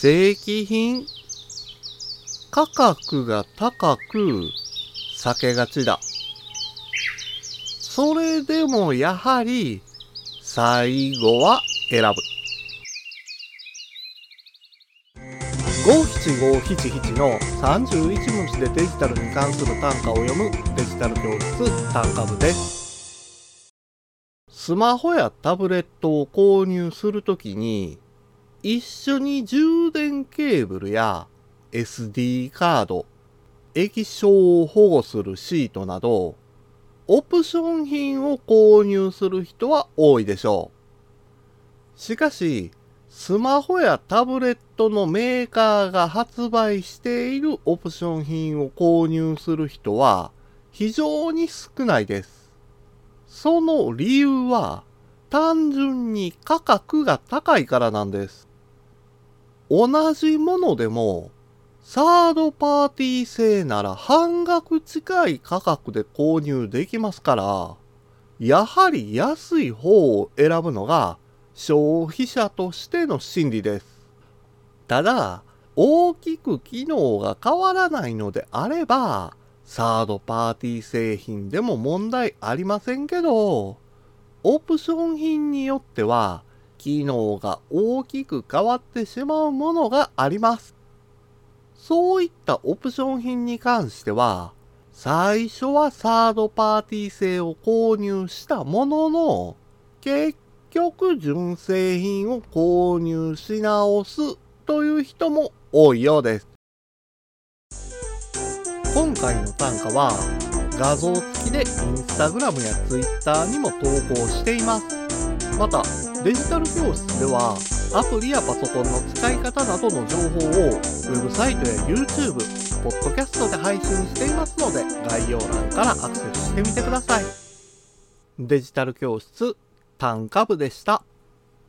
正規品？価格が高く避けがちだ。それでもやはり最後は選ぶ。五七五七七の31文字でデジタルに関する単価を読むデジタル教室単価部です。スマホやタブレットを購入するときに一緒に充電ケーブルや SD カード、液晶を保護するシートなどオプション品を購入する人は多いでしょう。しかし、スマホやタブレットのメーカーが発売しているオプション品を購入する人は非常に少ないです。その理由は単純に価格が高いからなんです。同じものでもサードパーティー製なら半額近い価格で購入できますから、やはり安い方を選ぶのが消費者としての心理です。ただ、大きく機能が変わらないのであれば、サードパーティー製品でも問題ありませんけど、オプション品によっては、機能が大きく変わってしまうものがあります。そういったオプション品に関しては、最初はサードパーティー製を購入したものの、結局純正品を購入し直すという人も多いようです。今回の単価は画像付きでインスタグラムやツイッターにも投稿しています。また、デジタル教室ではアプリやパソコンの使い方などの情報をウェブサイトや YouTube、ポッドキャストで配信していますので概要欄からアクセスしてみてください。デジタル教室単価部でした。